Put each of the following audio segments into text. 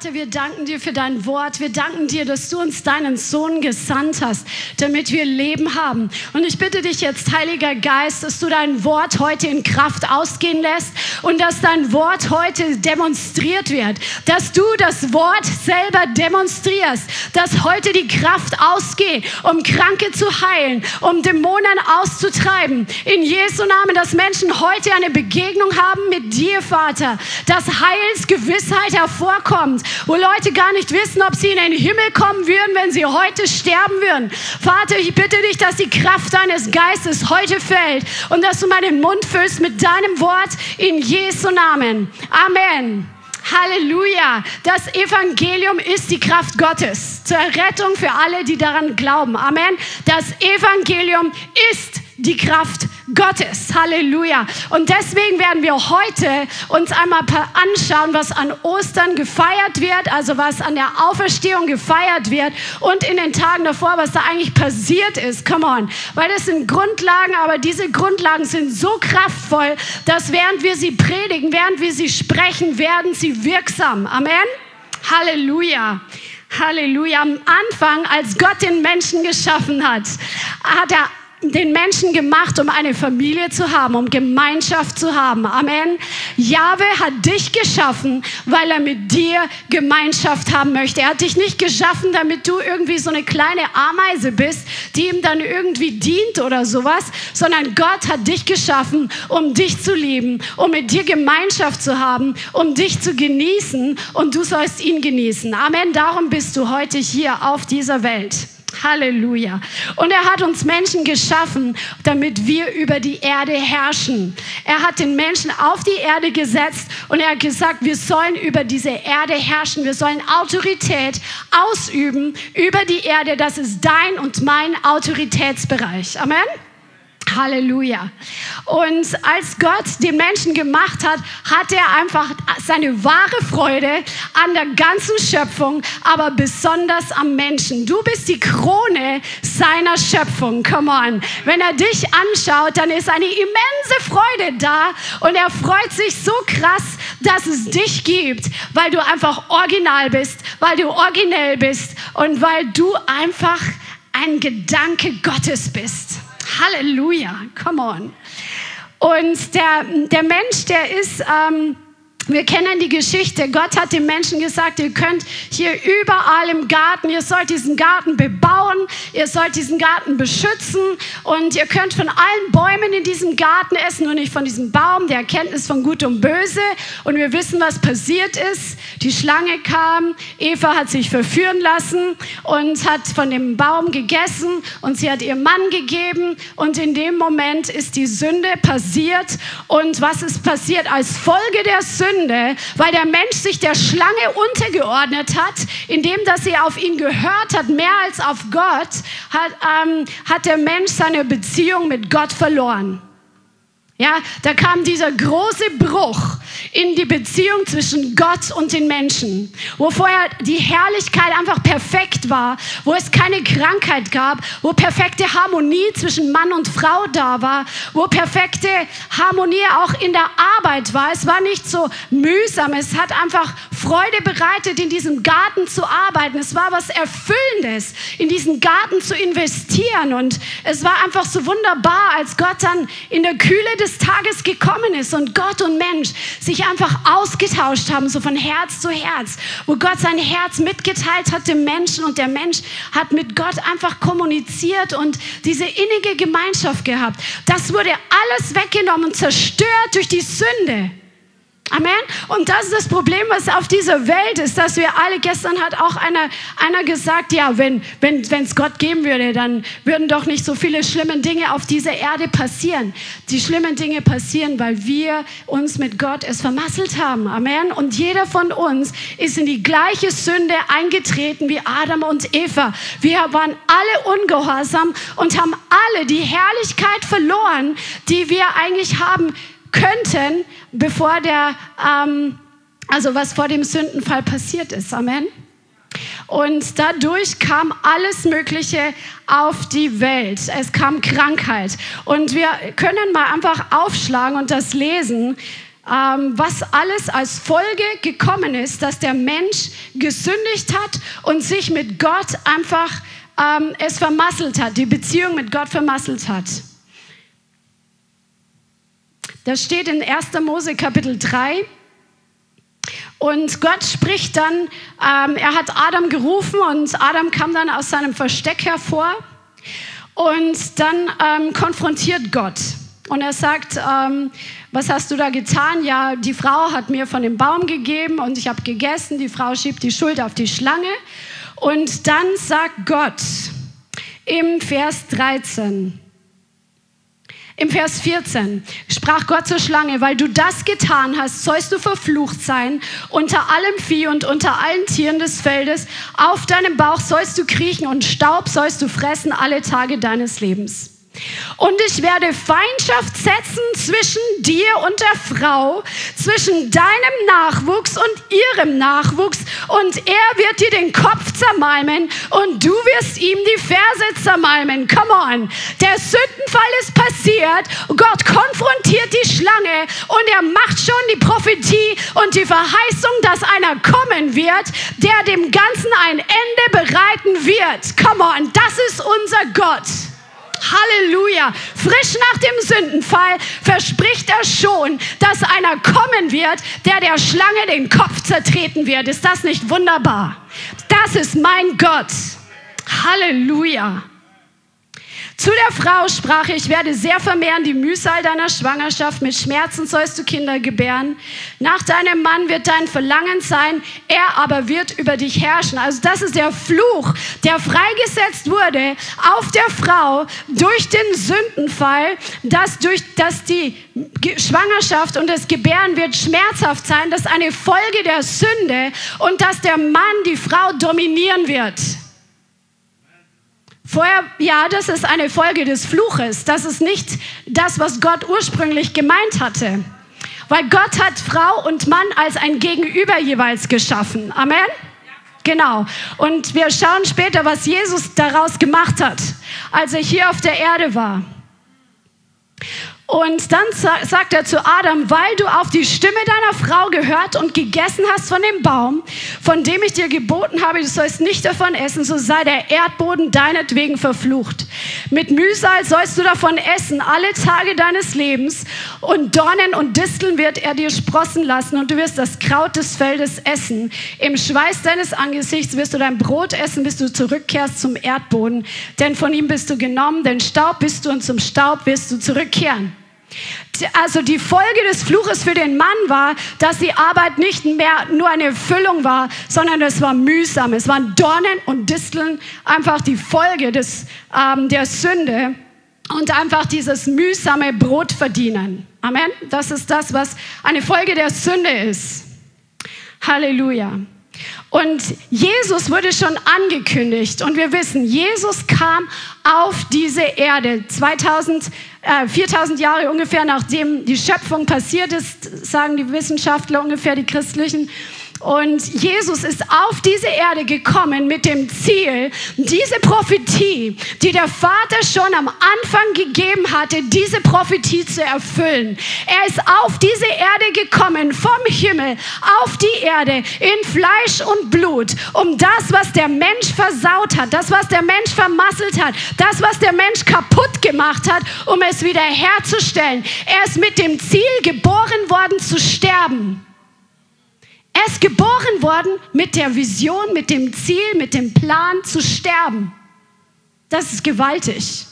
Vater, wir danken dir für dein Wort. Wir danken dir, dass du uns deinen Sohn gesandt hast, damit wir Leben haben. Und ich bitte dich jetzt, Heiliger Geist, dass du dein Wort heute in Kraft ausgehen lässt und dass dein Wort heute demonstriert wird. Dass du das Wort selber demonstrierst. Dass heute die Kraft ausgeht, um Kranke zu heilen, um Dämonen auszutreiben. In Jesu Namen, dass Menschen heute eine Begegnung haben mit dir, Vater. Dass Heilsgewissheit hervorkommt wo Leute gar nicht wissen, ob sie in den Himmel kommen würden, wenn sie heute sterben würden. Vater, ich bitte dich, dass die Kraft deines Geistes heute fällt und dass du meinen Mund füllst mit deinem Wort in Jesu Namen. Amen. Halleluja. Das Evangelium ist die Kraft Gottes zur Rettung für alle, die daran glauben. Amen. Das Evangelium ist die Kraft Gottes. Halleluja. Und deswegen werden wir heute uns einmal anschauen, was an Ostern gefeiert wird, also was an der Auferstehung gefeiert wird und in den Tagen davor, was da eigentlich passiert ist. Come on. Weil das sind Grundlagen, aber diese Grundlagen sind so kraftvoll, dass während wir sie predigen, während wir sie sprechen, werden sie wirksam. Amen. Halleluja. Halleluja. Am Anfang, als Gott den Menschen geschaffen hat, hat er den Menschen gemacht, um eine Familie zu haben, um Gemeinschaft zu haben. Amen. Jahwe hat dich geschaffen, weil er mit dir Gemeinschaft haben möchte. Er hat dich nicht geschaffen, damit du irgendwie so eine kleine Ameise bist, die ihm dann irgendwie dient oder sowas, sondern Gott hat dich geschaffen, um dich zu lieben, um mit dir Gemeinschaft zu haben, um dich zu genießen und du sollst ihn genießen. Amen. Darum bist du heute hier auf dieser Welt. Halleluja. Und er hat uns Menschen geschaffen, damit wir über die Erde herrschen. Er hat den Menschen auf die Erde gesetzt und er hat gesagt, wir sollen über diese Erde herrschen. Wir sollen Autorität ausüben über die Erde. Das ist dein und mein Autoritätsbereich. Amen. Halleluja. Und als Gott den Menschen gemacht hat, hat er einfach seine wahre Freude an der ganzen Schöpfung, aber besonders am Menschen. Du bist die Krone seiner Schöpfung. Come on. Wenn er dich anschaut, dann ist eine immense Freude da und er freut sich so krass, dass es dich gibt, weil du einfach original bist, weil du originell bist und weil du einfach ein Gedanke Gottes bist. Halleluja, come on. Und der, der Mensch, der ist... Ähm, wir kennen die Geschichte. Gott hat den Menschen gesagt, ihr könnt hier überall im Garten, ihr sollt diesen Garten bebauen, ihr sollt diesen Garten beschützen und ihr könnt von allen Bäumen in diesem Garten essen, nur nicht von diesem Baum der Erkenntnis von Gut und Böse. Und wir wissen, was passiert ist. Die Schlange kam, Eva hat sich verführen lassen und hat von dem Baum gegessen und sie hat ihr Mann gegeben und in dem Moment ist die Sünde passiert. Und was ist passiert als Folge der Sünde? Sünde, weil der Mensch sich der Schlange untergeordnet hat, indem dass sie auf ihn gehört hat, mehr als auf Gott, hat, ähm, hat der Mensch seine Beziehung mit Gott verloren. Ja, da kam dieser große Bruch in die Beziehung zwischen Gott und den Menschen, wo vorher die Herrlichkeit einfach perfekt war, wo es keine Krankheit gab, wo perfekte Harmonie zwischen Mann und Frau da war, wo perfekte Harmonie auch in der Arbeit war. Es war nicht so mühsam, es hat einfach Freude bereitet, in diesem Garten zu arbeiten. Es war was Erfüllendes, in diesen Garten zu investieren und es war einfach so wunderbar, als Gott dann in der Kühle des Tages gekommen ist und Gott und Mensch sich einfach ausgetauscht haben, so von Herz zu Herz, wo Gott sein Herz mitgeteilt hat dem Menschen und der Mensch hat mit Gott einfach kommuniziert und diese innige Gemeinschaft gehabt. Das wurde alles weggenommen zerstört durch die Sünde. Amen. Und das ist das Problem, was auf dieser Welt ist, dass wir alle, gestern hat auch einer, einer gesagt, ja, wenn wenn es Gott geben würde, dann würden doch nicht so viele schlimme Dinge auf dieser Erde passieren. Die schlimmen Dinge passieren, weil wir uns mit Gott es vermasselt haben. Amen. Und jeder von uns ist in die gleiche Sünde eingetreten wie Adam und Eva. Wir waren alle ungehorsam und haben alle die Herrlichkeit verloren, die wir eigentlich haben könnten, bevor der, ähm, also was vor dem Sündenfall passiert ist. Amen. Und dadurch kam alles Mögliche auf die Welt. Es kam Krankheit. Und wir können mal einfach aufschlagen und das lesen, ähm, was alles als Folge gekommen ist, dass der Mensch gesündigt hat und sich mit Gott einfach ähm, es vermasselt hat, die Beziehung mit Gott vermasselt hat. Das steht in 1. Mose Kapitel 3. Und Gott spricht dann, ähm, er hat Adam gerufen und Adam kam dann aus seinem Versteck hervor und dann ähm, konfrontiert Gott. Und er sagt, ähm, was hast du da getan? Ja, die Frau hat mir von dem Baum gegeben und ich habe gegessen. Die Frau schiebt die Schuld auf die Schlange. Und dann sagt Gott im Vers 13, im Vers 14 sprach Gott zur Schlange, weil du das getan hast, sollst du verflucht sein unter allem Vieh und unter allen Tieren des Feldes. Auf deinem Bauch sollst du kriechen und Staub sollst du fressen alle Tage deines Lebens. Und ich werde Feindschaft setzen zwischen dir und der Frau, zwischen deinem Nachwuchs und ihrem Nachwuchs. Und er wird dir den Kopf zermalmen und du wirst ihm die Ferse zermalmen. Come on. Der Sündenfall ist passiert. Gott konfrontiert die Schlange und er macht schon die Prophetie und die Verheißung, dass einer kommen wird, der dem Ganzen ein Ende bereiten wird. Come on. Das ist unser Gott. Halleluja. Frisch nach dem Sündenfall verspricht er schon, dass einer kommen wird, der der Schlange den Kopf zertreten wird. Ist das nicht wunderbar? Das ist mein Gott. Halleluja. Zu der Frau sprach ich werde sehr vermehren die Mühsal deiner Schwangerschaft, mit Schmerzen sollst du Kinder gebären. Nach deinem Mann wird dein Verlangen sein, er aber wird über dich herrschen. Also das ist der Fluch, der freigesetzt wurde auf der Frau durch den Sündenfall, dass, durch, dass die Schwangerschaft und das Gebären wird schmerzhaft sein, das ist eine Folge der Sünde und dass der Mann die Frau dominieren wird. Vorher, ja, das ist eine Folge des Fluches. Das ist nicht das, was Gott ursprünglich gemeint hatte. Weil Gott hat Frau und Mann als ein Gegenüber jeweils geschaffen. Amen? Genau. Und wir schauen später, was Jesus daraus gemacht hat, als er hier auf der Erde war. Und dann sagt er zu Adam, weil du auf die Stimme deiner Frau gehört und gegessen hast von dem Baum, von dem ich dir geboten habe, du sollst nicht davon essen, so sei der Erdboden deinetwegen verflucht. Mit Mühsal sollst du davon essen, alle Tage deines Lebens, und Dornen und Disteln wird er dir sprossen lassen, und du wirst das Kraut des Feldes essen. Im Schweiß deines Angesichts wirst du dein Brot essen, bis du zurückkehrst zum Erdboden, denn von ihm bist du genommen, denn Staub bist du und zum Staub wirst du zurückkehren. Also die Folge des Fluches für den Mann war, dass die Arbeit nicht mehr nur eine Erfüllung war, sondern es war mühsam. Es waren Dornen und Disteln, einfach die Folge des, ähm, der Sünde und einfach dieses mühsame Brot verdienen. Amen. Das ist das, was eine Folge der Sünde ist. Halleluja. Und Jesus wurde schon angekündigt und wir wissen, Jesus kam auf diese Erde 2000, äh, 4000 Jahre ungefähr nachdem die Schöpfung passiert ist, sagen die Wissenschaftler ungefähr, die christlichen. Und Jesus ist auf diese Erde gekommen mit dem Ziel, diese Prophetie, die der Vater schon am Anfang gegeben hatte, diese Prophetie zu erfüllen. Er ist auf diese Erde gekommen, vom Himmel auf die Erde, in Fleisch und Blut, um das, was der Mensch versaut hat, das, was der Mensch vermasselt hat, das, was der Mensch kaputt gemacht hat, um es wieder herzustellen. Er ist mit dem Ziel geboren worden zu sterben. Er ist geboren worden mit der Vision, mit dem Ziel, mit dem Plan zu sterben. Das ist gewaltig.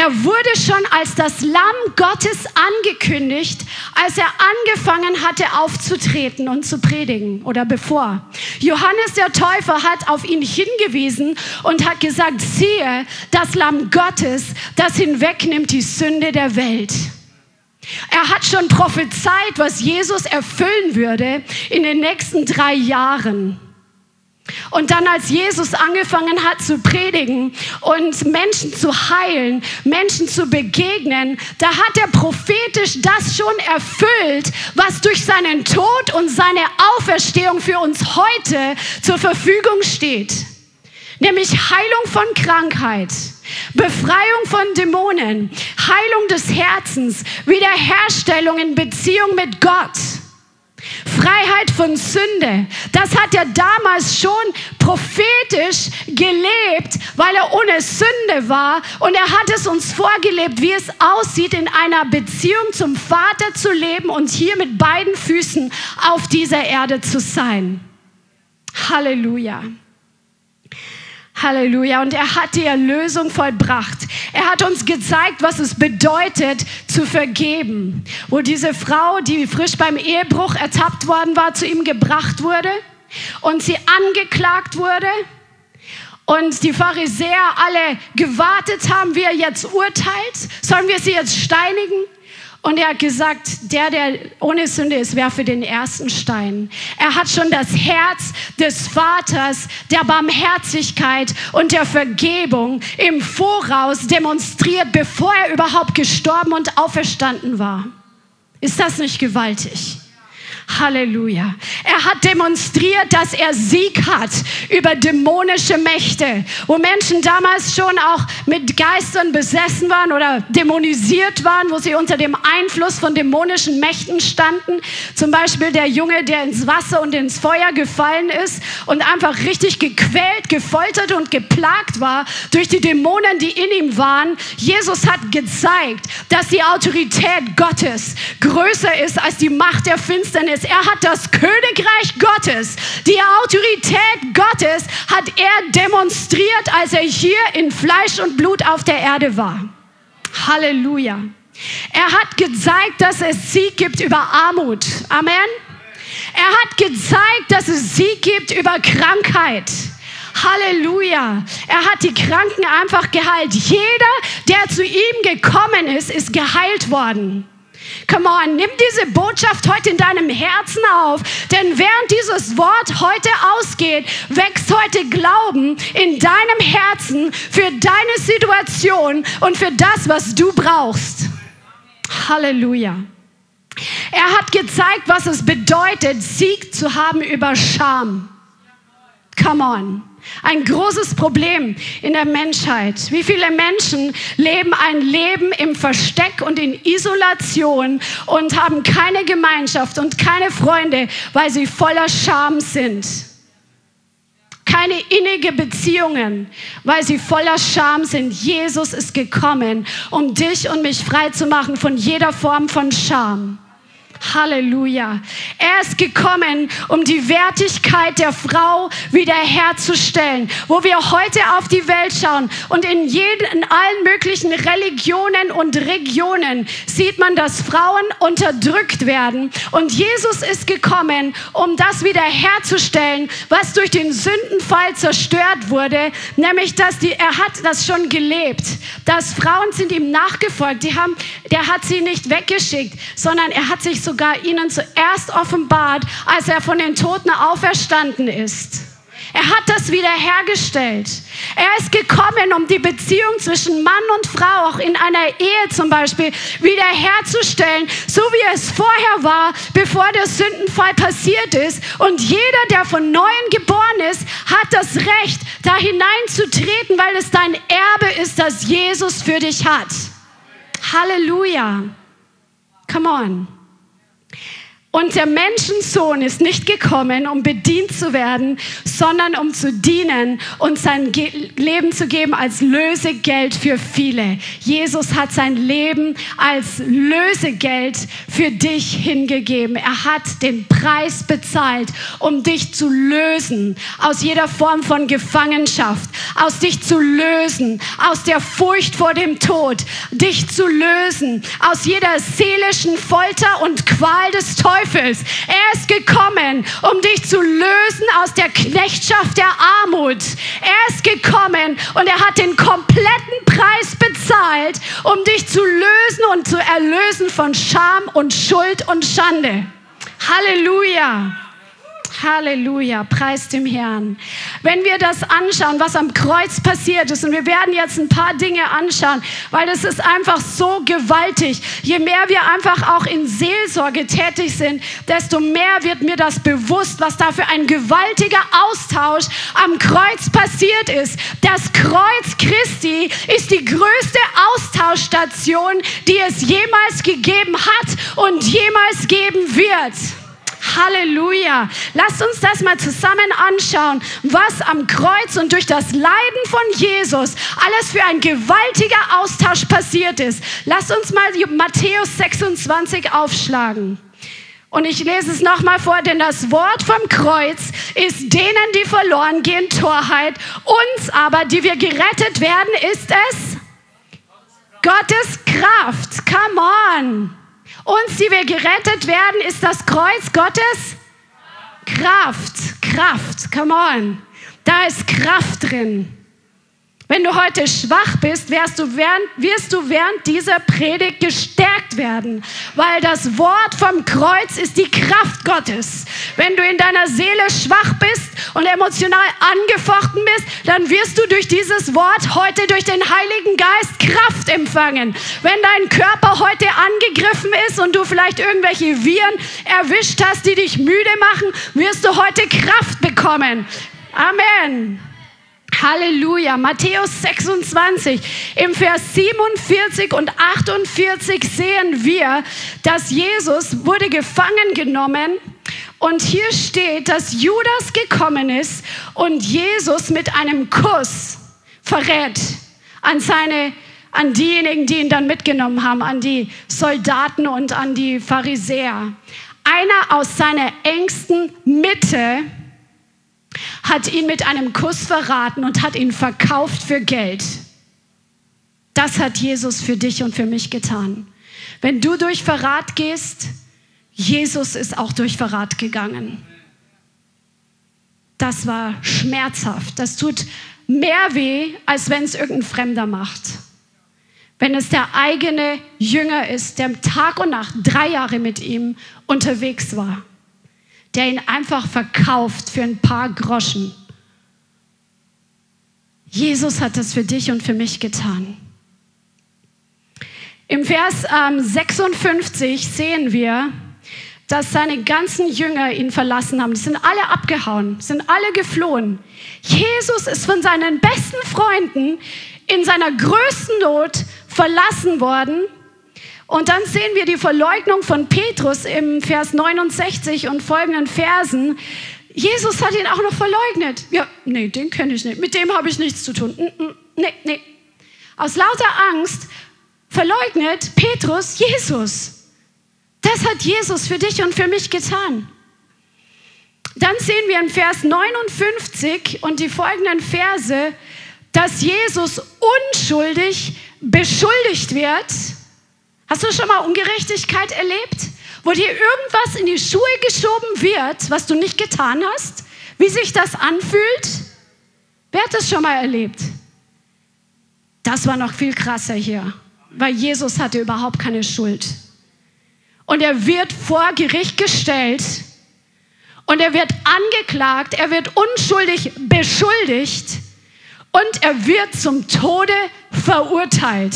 Er wurde schon als das Lamm Gottes angekündigt, als er angefangen hatte aufzutreten und zu predigen oder bevor. Johannes der Täufer hat auf ihn hingewiesen und hat gesagt, siehe das Lamm Gottes, das hinwegnimmt die Sünde der Welt. Er hat schon prophezeit, was Jesus erfüllen würde in den nächsten drei Jahren. Und dann, als Jesus angefangen hat zu predigen und Menschen zu heilen, Menschen zu begegnen, da hat er prophetisch das schon erfüllt, was durch seinen Tod und seine Auferstehung für uns heute zur Verfügung steht. Nämlich Heilung von Krankheit, Befreiung von Dämonen, Heilung des Herzens, Wiederherstellung in Beziehung mit Gott. Freiheit von Sünde. Das hat er damals schon prophetisch gelebt, weil er ohne Sünde war. Und er hat es uns vorgelebt, wie es aussieht, in einer Beziehung zum Vater zu leben und hier mit beiden Füßen auf dieser Erde zu sein. Halleluja. Halleluja. Und er hat die Erlösung vollbracht. Er hat uns gezeigt, was es bedeutet, zu vergeben. Wo diese Frau, die frisch beim Ehebruch ertappt worden war, zu ihm gebracht wurde und sie angeklagt wurde. Und die Pharisäer alle gewartet haben, wie er jetzt urteilt. Sollen wir sie jetzt steinigen? Und er hat gesagt, der, der ohne Sünde ist, werfe den ersten Stein. Er hat schon das Herz des Vaters, der Barmherzigkeit und der Vergebung im Voraus demonstriert, bevor er überhaupt gestorben und auferstanden war. Ist das nicht gewaltig? Halleluja. Er hat demonstriert, dass er Sieg hat über dämonische Mächte, wo Menschen damals schon auch mit Geistern besessen waren oder dämonisiert waren, wo sie unter dem Einfluss von dämonischen Mächten standen. Zum Beispiel der Junge, der ins Wasser und ins Feuer gefallen ist und einfach richtig gequält, gefoltert und geplagt war durch die Dämonen, die in ihm waren. Jesus hat gezeigt, dass die Autorität Gottes größer ist als die Macht der Finsternis ist. Er hat das Königreich Gottes, die Autorität Gottes hat er demonstriert, als er hier in Fleisch und Blut auf der Erde war. Halleluja. Er hat gezeigt, dass es Sieg gibt über Armut. Amen. Er hat gezeigt, dass es Sieg gibt über Krankheit. Halleluja. Er hat die Kranken einfach geheilt. Jeder, der zu ihm gekommen ist, ist geheilt worden. Come on, nimm diese Botschaft heute in deinem Herzen auf, denn während dieses Wort heute ausgeht, wächst heute Glauben in deinem Herzen für deine Situation und für das, was du brauchst. Halleluja. Er hat gezeigt, was es bedeutet, Sieg zu haben über Scham. Come on. Ein großes Problem in der Menschheit. Wie viele Menschen leben ein Leben im Versteck und in Isolation und haben keine Gemeinschaft und keine Freunde, weil sie voller Scham sind. Keine innige Beziehungen, weil sie voller Scham sind. Jesus ist gekommen, um dich und mich frei zu machen von jeder Form von Scham. Halleluja. Er ist gekommen, um die Wertigkeit der Frau wiederherzustellen. Wo wir heute auf die Welt schauen und in, jeden, in allen möglichen Religionen und Regionen sieht man, dass Frauen unterdrückt werden. Und Jesus ist gekommen, um das wiederherzustellen, was durch den Sündenfall zerstört wurde. Nämlich, dass die, er hat das schon gelebt. Dass Frauen sind ihm nachgefolgt. Die haben, der hat sie nicht weggeschickt, sondern er hat sich sogar ihnen zuerst offenbart, als er von den Toten auferstanden ist. Er hat das wiederhergestellt. Er ist gekommen, um die Beziehung zwischen Mann und Frau, auch in einer Ehe zum Beispiel, wiederherzustellen, so wie es vorher war, bevor der Sündenfall passiert ist. Und jeder, der von Neuem geboren ist, hat das Recht, da hineinzutreten, weil es dein Erbe ist, das Jesus für dich hat. Halleluja. Come on. Und der Menschensohn ist nicht gekommen, um bedient zu werden, sondern um zu dienen und sein Ge Leben zu geben als Lösegeld für viele. Jesus hat sein Leben als Lösegeld für dich hingegeben. Er hat den Preis bezahlt, um dich zu lösen aus jeder Form von Gefangenschaft, aus dich zu lösen, aus der Furcht vor dem Tod, dich zu lösen aus jeder seelischen Folter und Qual des Teufels Teufels. Er ist gekommen, um dich zu lösen aus der Knechtschaft der Armut. Er ist gekommen und er hat den kompletten Preis bezahlt, um dich zu lösen und zu erlösen von Scham und Schuld und Schande. Halleluja. Halleluja, preis dem Herrn. Wenn wir das anschauen, was am Kreuz passiert ist, und wir werden jetzt ein paar Dinge anschauen, weil das ist einfach so gewaltig. Je mehr wir einfach auch in Seelsorge tätig sind, desto mehr wird mir das bewusst, was da für ein gewaltiger Austausch am Kreuz passiert ist. Das Kreuz Christi ist die größte Austauschstation, die es jemals gegeben hat und jemals geben wird. Halleluja. Lasst uns das mal zusammen anschauen, was am Kreuz und durch das Leiden von Jesus alles für ein gewaltiger Austausch passiert ist. Lasst uns mal Matthäus 26 aufschlagen. Und ich lese es nochmal vor, denn das Wort vom Kreuz ist denen, die verloren gehen, Torheit. Uns aber, die wir gerettet werden, ist es Gottes Kraft. Come on. Uns, die wir gerettet werden, ist das Kreuz Gottes Kraft. Kraft, come on. Da ist Kraft drin. Wenn du heute schwach bist, wirst du, während, wirst du während dieser Predigt gestärkt werden, weil das Wort vom Kreuz ist die Kraft Gottes. Wenn du in deiner Seele schwach bist und emotional angefochten bist, dann wirst du durch dieses Wort heute durch den Heiligen Geist Kraft empfangen. Wenn dein Körper heute angegriffen ist und du vielleicht irgendwelche Viren erwischt hast, die dich müde machen, wirst du heute Kraft bekommen. Amen. Halleluja. Matthäus 26. Im Vers 47 und 48 sehen wir, dass Jesus wurde gefangen genommen und hier steht, dass Judas gekommen ist und Jesus mit einem Kuss verrät an seine an diejenigen, die ihn dann mitgenommen haben, an die Soldaten und an die Pharisäer. Einer aus seiner engsten Mitte hat ihn mit einem Kuss verraten und hat ihn verkauft für Geld. Das hat Jesus für dich und für mich getan. Wenn du durch Verrat gehst, Jesus ist auch durch Verrat gegangen. Das war schmerzhaft. Das tut mehr weh, als wenn es irgendein Fremder macht. Wenn es der eigene Jünger ist, der Tag und Nacht drei Jahre mit ihm unterwegs war der ihn einfach verkauft für ein paar Groschen. Jesus hat das für dich und für mich getan. Im Vers ähm, 56 sehen wir, dass seine ganzen Jünger ihn verlassen haben. Die sind alle abgehauen, sind alle geflohen. Jesus ist von seinen besten Freunden in seiner größten Not verlassen worden und dann sehen wir die Verleugnung von Petrus im Vers 69 und folgenden Versen. Jesus hat ihn auch noch verleugnet. Ja, nee, den kenne ich nicht. Mit dem habe ich nichts zu tun. Nee, nee. Aus lauter Angst verleugnet Petrus Jesus. Das hat Jesus für dich und für mich getan. Dann sehen wir in Vers 59 und die folgenden Verse, dass Jesus unschuldig beschuldigt wird Hast du schon mal Ungerechtigkeit erlebt? Wo dir irgendwas in die Schuhe geschoben wird, was du nicht getan hast? Wie sich das anfühlt? Wer hat das schon mal erlebt? Das war noch viel krasser hier, weil Jesus hatte überhaupt keine Schuld. Und er wird vor Gericht gestellt und er wird angeklagt, er wird unschuldig beschuldigt und er wird zum Tode verurteilt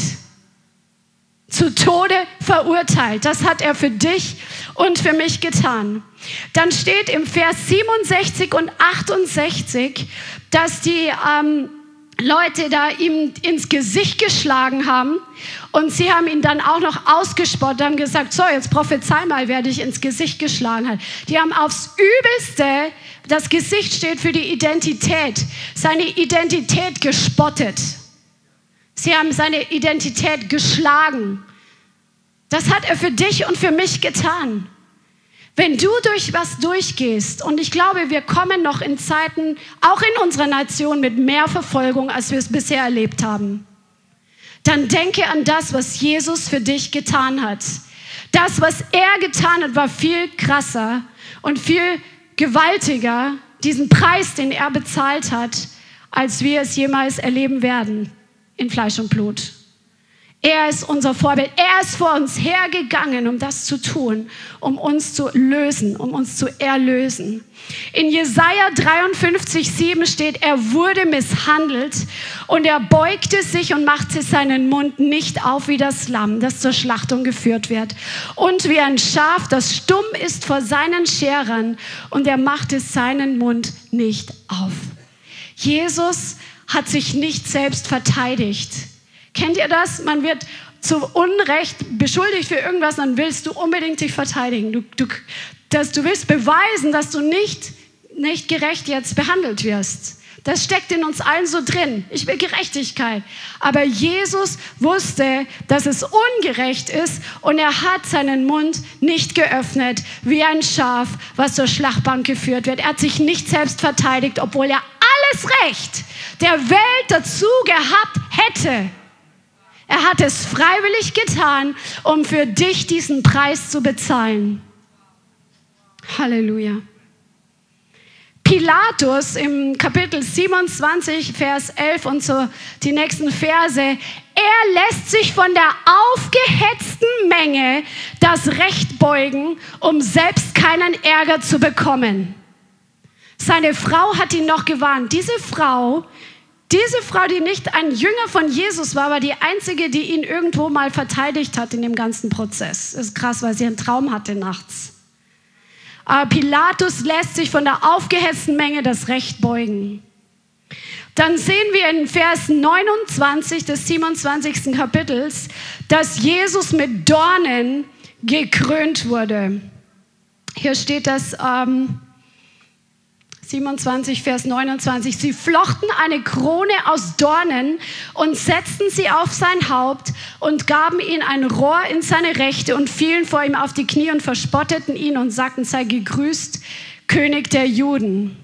zu Tode verurteilt. Das hat er für dich und für mich getan. Dann steht im Vers 67 und 68, dass die ähm, Leute da ihm ins Gesicht geschlagen haben und sie haben ihn dann auch noch ausgespottet, haben gesagt, so jetzt prophezei mal, wer dich ins Gesicht geschlagen hat. Die haben aufs Übelste, das Gesicht steht für die Identität, seine Identität gespottet. Sie haben seine Identität geschlagen. Das hat er für dich und für mich getan. Wenn du durch was durchgehst, und ich glaube, wir kommen noch in Zeiten, auch in unserer Nation, mit mehr Verfolgung, als wir es bisher erlebt haben, dann denke an das, was Jesus für dich getan hat. Das, was er getan hat, war viel krasser und viel gewaltiger, diesen Preis, den er bezahlt hat, als wir es jemals erleben werden in Fleisch und Blut. Er ist unser Vorbild. Er ist vor uns hergegangen, um das zu tun, um uns zu lösen, um uns zu erlösen. In Jesaja 53, 7 steht, er wurde misshandelt und er beugte sich und machte seinen Mund nicht auf wie das Lamm, das zur Schlachtung geführt wird. Und wie ein Schaf, das stumm ist vor seinen Scherern und er machte seinen Mund nicht auf. Jesus hat sich nicht selbst verteidigt. Kennt ihr das? Man wird zu Unrecht beschuldigt für irgendwas, dann willst du unbedingt dich verteidigen. Du, du, dass du willst beweisen, dass du nicht, nicht gerecht jetzt behandelt wirst. Das steckt in uns allen so drin. Ich will Gerechtigkeit. Aber Jesus wusste, dass es ungerecht ist und er hat seinen Mund nicht geöffnet wie ein Schaf, was zur Schlachtbank geführt wird. Er hat sich nicht selbst verteidigt, obwohl er alles Recht der Welt dazu gehabt hätte. Er hat es freiwillig getan, um für dich diesen Preis zu bezahlen. Halleluja. Pilatus im Kapitel 27, Vers 11 und so die nächsten Verse, er lässt sich von der aufgehetzten Menge das Recht beugen, um selbst keinen Ärger zu bekommen. Seine Frau hat ihn noch gewarnt. Diese Frau, diese Frau, die nicht ein Jünger von Jesus war, war die einzige, die ihn irgendwo mal verteidigt hat in dem ganzen Prozess. Das ist krass, weil sie einen Traum hatte nachts. Pilatus lässt sich von der aufgehetzten Menge das Recht beugen. Dann sehen wir in Vers 29 des 27. Kapitels, dass Jesus mit Dornen gekrönt wurde. Hier steht das, ähm, 27, Vers 29. Sie flochten eine Krone aus Dornen und setzten sie auf sein Haupt und gaben ihm ein Rohr in seine Rechte und fielen vor ihm auf die Knie und verspotteten ihn und sagten, sei gegrüßt, König der Juden.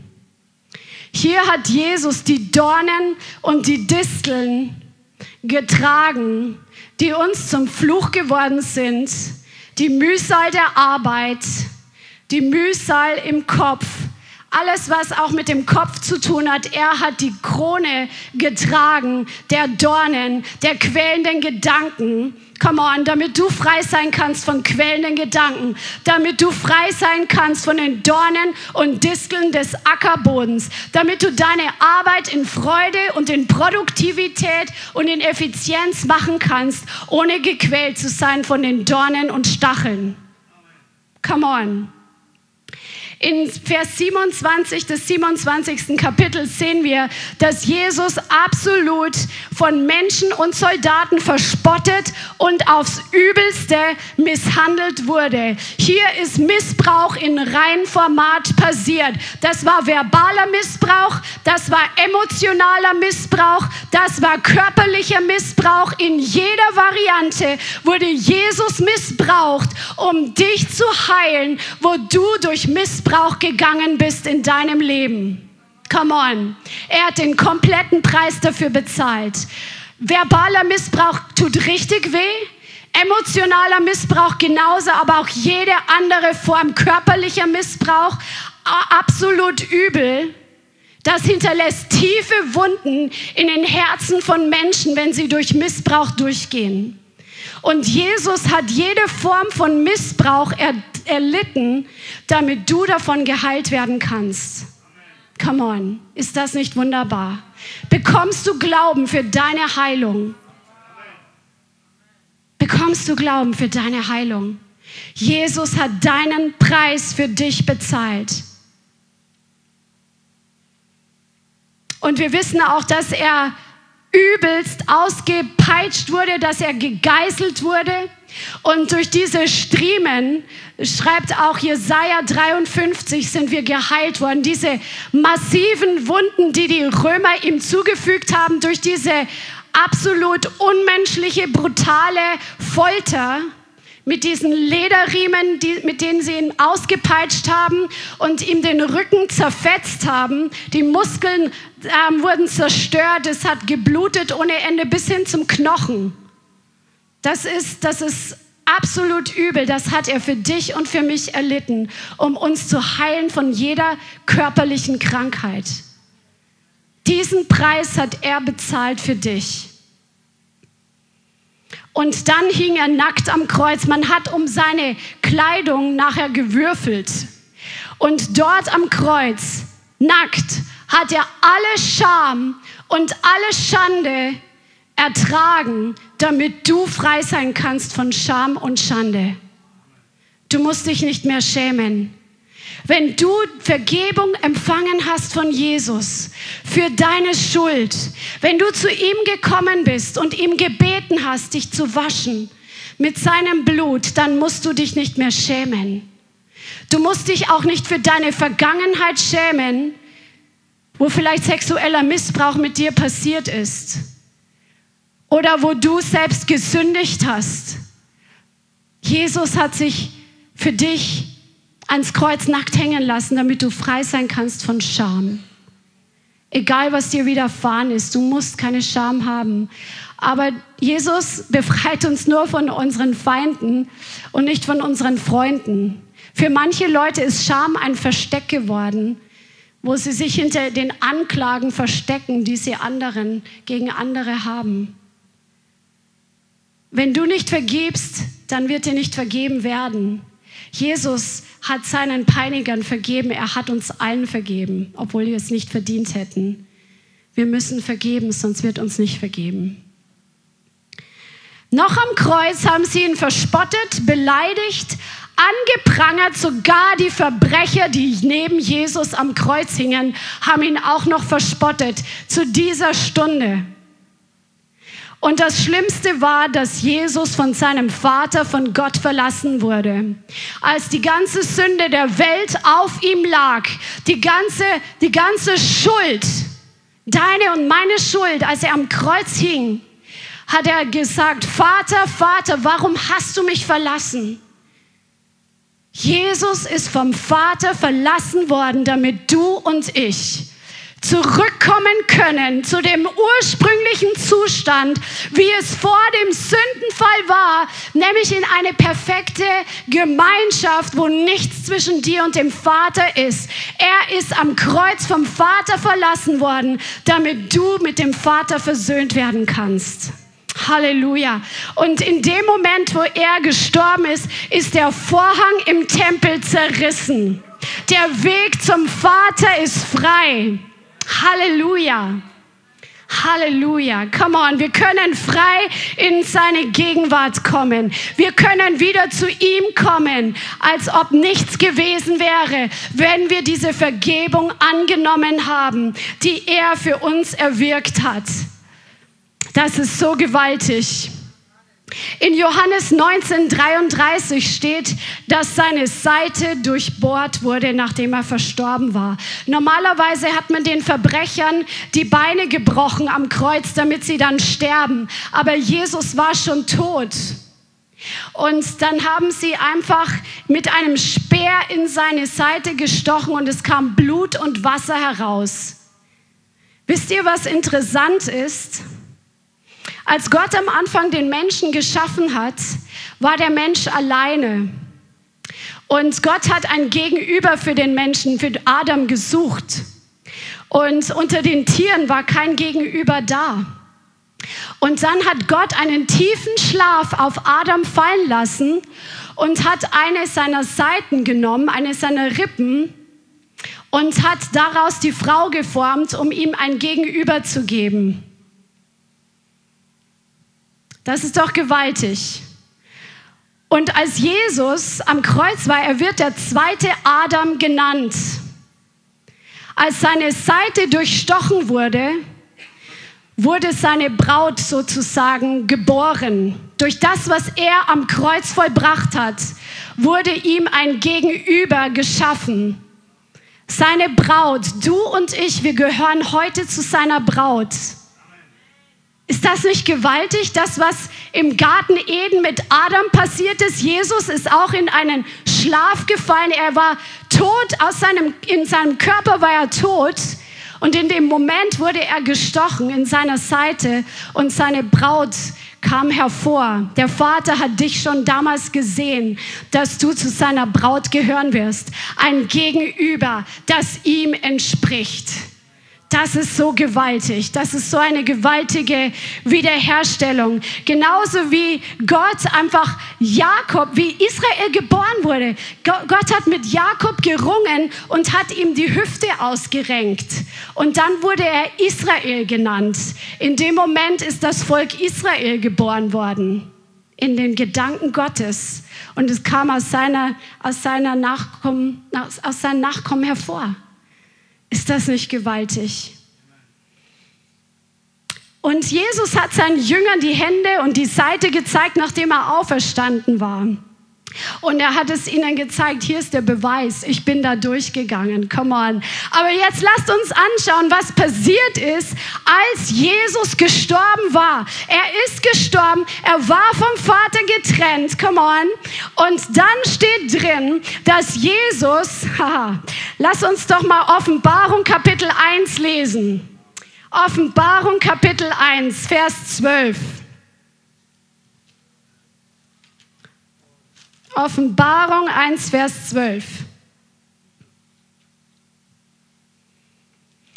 Hier hat Jesus die Dornen und die Disteln getragen, die uns zum Fluch geworden sind, die Mühsal der Arbeit, die Mühsal im Kopf, alles, was auch mit dem Kopf zu tun hat, er hat die Krone getragen, der Dornen, der quälenden Gedanken. Come on, damit du frei sein kannst von quälenden Gedanken, damit du frei sein kannst von den Dornen und Disteln des Ackerbodens, damit du deine Arbeit in Freude und in Produktivität und in Effizienz machen kannst, ohne gequält zu sein von den Dornen und Stacheln. Come on. In Vers 27 des 27. Kapitels sehen wir, dass Jesus absolut von Menschen und Soldaten verspottet und aufs Übelste misshandelt wurde. Hier ist Missbrauch in reinem Format passiert. Das war verbaler Missbrauch, das war emotionaler Missbrauch, das war körperlicher Missbrauch. In jeder Variante wurde Jesus missbraucht, um dich zu heilen, wo du durch Missbrauch Missbrauch gegangen bist in deinem Leben. Come on. Er hat den kompletten Preis dafür bezahlt. Verbaler Missbrauch tut richtig weh. Emotionaler Missbrauch genauso, aber auch jede andere Form körperlicher Missbrauch absolut übel. Das hinterlässt tiefe Wunden in den Herzen von Menschen, wenn sie durch Missbrauch durchgehen. Und Jesus hat jede Form von Missbrauch er, erlitten, damit du davon geheilt werden kannst. Come on, ist das nicht wunderbar? Bekommst du Glauben für deine Heilung? Bekommst du Glauben für deine Heilung? Jesus hat deinen Preis für dich bezahlt. Und wir wissen auch, dass er übelst ausgepeitscht wurde, dass er gegeißelt wurde. Und durch diese Striemen, schreibt auch Jesaja 53, sind wir geheilt worden. Diese massiven Wunden, die die Römer ihm zugefügt haben, durch diese absolut unmenschliche, brutale Folter, mit diesen Lederriemen, die, mit denen sie ihn ausgepeitscht haben und ihm den Rücken zerfetzt haben. Die Muskeln ähm, wurden zerstört, es hat geblutet ohne Ende bis hin zum Knochen. Das ist, das ist absolut übel. Das hat er für dich und für mich erlitten, um uns zu heilen von jeder körperlichen Krankheit. Diesen Preis hat er bezahlt für dich. Und dann hing er nackt am Kreuz. Man hat um seine Kleidung nachher gewürfelt. Und dort am Kreuz, nackt, hat er alle Scham und alle Schande ertragen, damit du frei sein kannst von Scham und Schande. Du musst dich nicht mehr schämen. Wenn du Vergebung empfangen hast von Jesus für deine Schuld, wenn du zu ihm gekommen bist und ihm gebeten hast, dich zu waschen mit seinem Blut, dann musst du dich nicht mehr schämen. Du musst dich auch nicht für deine Vergangenheit schämen, wo vielleicht sexueller Missbrauch mit dir passiert ist oder wo du selbst gesündigt hast. Jesus hat sich für dich ans Kreuz nackt hängen lassen, damit du frei sein kannst von Scham. Egal, was dir widerfahren ist, du musst keine Scham haben. Aber Jesus befreit uns nur von unseren Feinden und nicht von unseren Freunden. Für manche Leute ist Scham ein Versteck geworden, wo sie sich hinter den Anklagen verstecken, die sie anderen gegen andere haben. Wenn du nicht vergibst, dann wird dir nicht vergeben werden. Jesus hat seinen Peinigern vergeben, er hat uns allen vergeben, obwohl wir es nicht verdient hätten. Wir müssen vergeben, sonst wird uns nicht vergeben. Noch am Kreuz haben sie ihn verspottet, beleidigt, angeprangert, sogar die Verbrecher, die neben Jesus am Kreuz hingen, haben ihn auch noch verspottet zu dieser Stunde. Und das Schlimmste war, dass Jesus von seinem Vater, von Gott verlassen wurde. Als die ganze Sünde der Welt auf ihm lag, die ganze, die ganze Schuld, deine und meine Schuld, als er am Kreuz hing, hat er gesagt, Vater, Vater, warum hast du mich verlassen? Jesus ist vom Vater verlassen worden, damit du und ich zurückkommen können zu dem ursprünglichen Zustand, wie es vor dem Sündenfall war, nämlich in eine perfekte Gemeinschaft, wo nichts zwischen dir und dem Vater ist. Er ist am Kreuz vom Vater verlassen worden, damit du mit dem Vater versöhnt werden kannst. Halleluja. Und in dem Moment, wo er gestorben ist, ist der Vorhang im Tempel zerrissen. Der Weg zum Vater ist frei. Halleluja. Halleluja. Come on, wir können frei in seine Gegenwart kommen. Wir können wieder zu ihm kommen, als ob nichts gewesen wäre, wenn wir diese Vergebung angenommen haben, die er für uns erwirkt hat. Das ist so gewaltig. In Johannes 19:33 steht, dass seine Seite durchbohrt wurde, nachdem er verstorben war. Normalerweise hat man den Verbrechern die Beine gebrochen am Kreuz, damit sie dann sterben. Aber Jesus war schon tot. Und dann haben sie einfach mit einem Speer in seine Seite gestochen und es kam Blut und Wasser heraus. Wisst ihr, was interessant ist? Als Gott am Anfang den Menschen geschaffen hat, war der Mensch alleine. Und Gott hat ein Gegenüber für den Menschen, für Adam gesucht. Und unter den Tieren war kein Gegenüber da. Und dann hat Gott einen tiefen Schlaf auf Adam fallen lassen und hat eine seiner Seiten genommen, eine seiner Rippen, und hat daraus die Frau geformt, um ihm ein Gegenüber zu geben. Das ist doch gewaltig. Und als Jesus am Kreuz war, er wird der zweite Adam genannt. Als seine Seite durchstochen wurde, wurde seine Braut sozusagen geboren. Durch das, was er am Kreuz vollbracht hat, wurde ihm ein Gegenüber geschaffen. Seine Braut, du und ich, wir gehören heute zu seiner Braut. Ist das nicht gewaltig? Das, was im Garten Eden mit Adam passiert ist. Jesus ist auch in einen Schlaf gefallen. Er war tot, aus seinem, in seinem Körper war er tot. Und in dem Moment wurde er gestochen in seiner Seite und seine Braut kam hervor. Der Vater hat dich schon damals gesehen, dass du zu seiner Braut gehören wirst. Ein Gegenüber, das ihm entspricht. Das ist so gewaltig. Das ist so eine gewaltige Wiederherstellung. Genauso wie Gott einfach Jakob, wie Israel geboren wurde. Gott hat mit Jakob gerungen und hat ihm die Hüfte ausgerenkt. Und dann wurde er Israel genannt. In dem Moment ist das Volk Israel geboren worden. In den Gedanken Gottes. Und es kam aus, seiner, aus, seiner Nachkommen, aus, aus seinen Nachkommen hervor. Ist das nicht gewaltig? Und Jesus hat seinen Jüngern die Hände und die Seite gezeigt, nachdem er auferstanden war. Und er hat es ihnen gezeigt, hier ist der Beweis, ich bin da durchgegangen, come on. Aber jetzt lasst uns anschauen, was passiert ist, als Jesus gestorben war. Er ist gestorben, er war vom Vater getrennt, come on. Und dann steht drin, dass Jesus, haha, lass uns doch mal Offenbarung Kapitel 1 lesen. Offenbarung Kapitel 1, Vers 12. Offenbarung 1, Vers 12.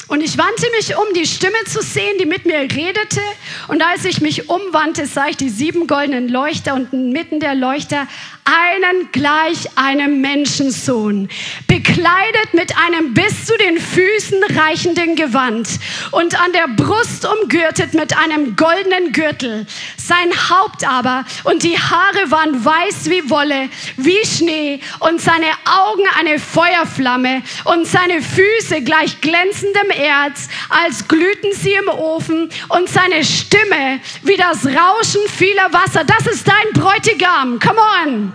Und ich wandte mich um, die Stimme zu sehen, die mit mir redete. Und als ich mich umwandte, sah ich die sieben goldenen Leuchter und inmitten der Leuchter einen gleich einem Menschensohn, bekleidet mit einem bis zu den Füßen reichenden Gewand und an der Brust umgürtet mit einem goldenen Gürtel. Sein Haupt aber und die Haare waren weiß wie Wolle, wie Schnee und seine Augen eine Feuerflamme und seine Füße gleich glänzendem Erz, als glühten sie im Ofen und seine Stimme wie das Rauschen vieler Wasser. Das ist dein Bräutigam. Come on.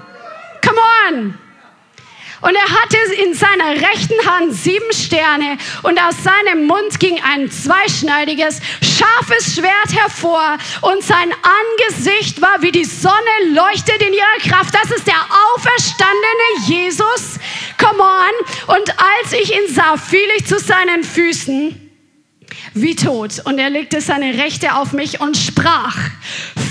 Come on. Und er hatte in seiner rechten Hand sieben Sterne und aus seinem Mund ging ein zweischneidiges, scharfes Schwert hervor und sein Angesicht war wie die Sonne leuchtet in ihrer Kraft. Das ist der auferstandene Jesus. Come on. Und als ich ihn sah, fiel ich zu seinen Füßen wie tot. Und er legte seine Rechte auf mich und sprach,